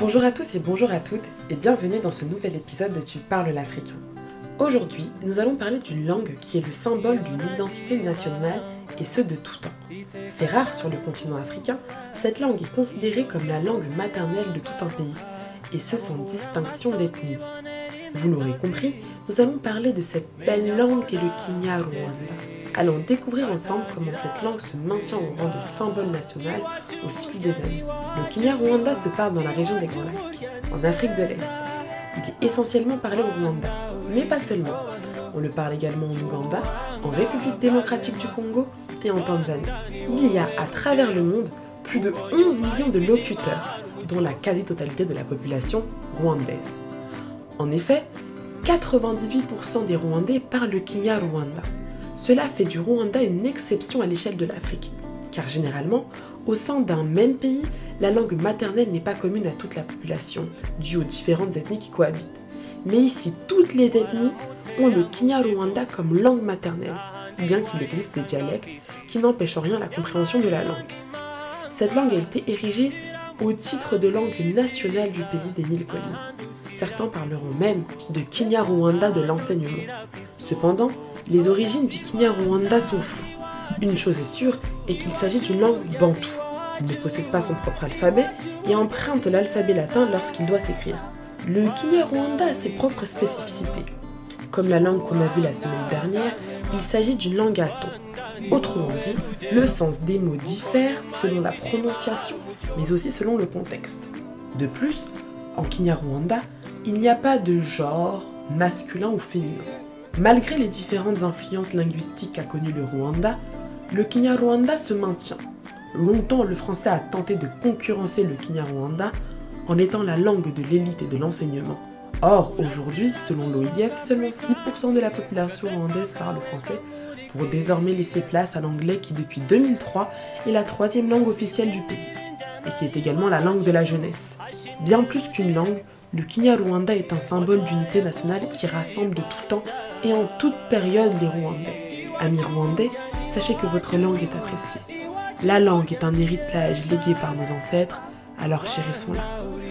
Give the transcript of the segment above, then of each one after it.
Bonjour à tous et bonjour à toutes et bienvenue dans ce nouvel épisode de Tu parles l'africain. Aujourd'hui, nous allons parler d'une langue qui est le symbole d'une identité nationale et ce de tout temps. Fait rare sur le continent africain, cette langue est considérée comme la langue maternelle de tout un pays et ce sans distinction d'ethnie. Vous l'aurez compris, nous allons parler de cette belle langue qu'est le Kinyarwanda. Allons découvrir ensemble comment cette langue se maintient au rang de symbole national au fil des années. Le Kinyarwanda se parle dans la région des Grands Lacs, en Afrique de l'Est. Il est essentiellement parlé au Rwanda, mais pas seulement. On le parle également en Ouganda, en République démocratique du Congo et en Tanzanie. Il y a à travers le monde plus de 11 millions de locuteurs, dont la quasi-totalité de la population rwandaise. En effet, 98% des Rwandais parlent le Kinyarwanda. Cela fait du Rwanda une exception à l'échelle de l'Afrique, car généralement, au sein d'un même pays, la langue maternelle n'est pas commune à toute la population, due aux différentes ethnies qui cohabitent. Mais ici, toutes les ethnies ont le Kinyarwanda comme langue maternelle, bien qu'il existe des dialectes qui n'empêchent en rien la compréhension de la langue. Cette langue a été érigée au titre de langue nationale du pays des mille collines. Certains parleront même de Kinyarwanda de l'enseignement. Cependant, les origines du Kinyarwanda sont floues. Une chose est sûre est qu'il s'agit d'une langue bantoue. Il ne possède pas son propre alphabet et emprunte l'alphabet latin lorsqu'il doit s'écrire. Le Kinyarwanda a ses propres spécificités. Comme la langue qu'on a vue la semaine dernière, il s'agit d'une langue à ton. Autrement dit, le sens des mots diffère selon la prononciation, mais aussi selon le contexte. De plus, en Kinyarwanda, il n'y a pas de genre masculin ou féminin. Malgré les différentes influences linguistiques qu'a connues le Rwanda, le Kinyarwanda se maintient. Longtemps, le français a tenté de concurrencer le Kinyarwanda en étant la langue de l'élite et de l'enseignement. Or, aujourd'hui, selon l'OIF, seulement 6% de la population rwandaise parle français, pour désormais laisser place à l'anglais qui, depuis 2003, est la troisième langue officielle du pays, et qui est également la langue de la jeunesse. Bien plus qu'une langue, le Kinyarwanda est un symbole d'unité nationale qui rassemble de tout temps et en toute période les Rwandais. Amis rwandais, sachez que votre langue est appréciée. La langue est un héritage légué par nos ancêtres, alors chérissons-la.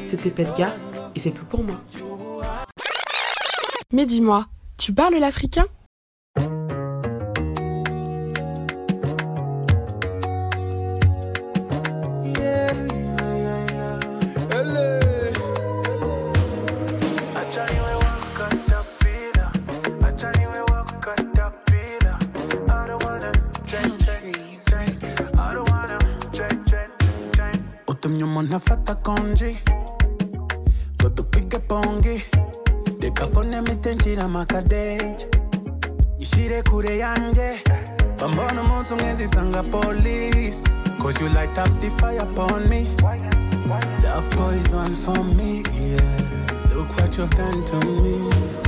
C'était Pedga et c'est tout pour moi. Mais dis-moi, tu parles l'africain? Tym nie można fata konji. Kotupike pongi. Dekafone mitenjira makadeji. Ishire kure yanje. Bambona mutsu ngenzisanga police. Cause you light up the fire upon me. Love poison for me, yeah. Look what you've done to me.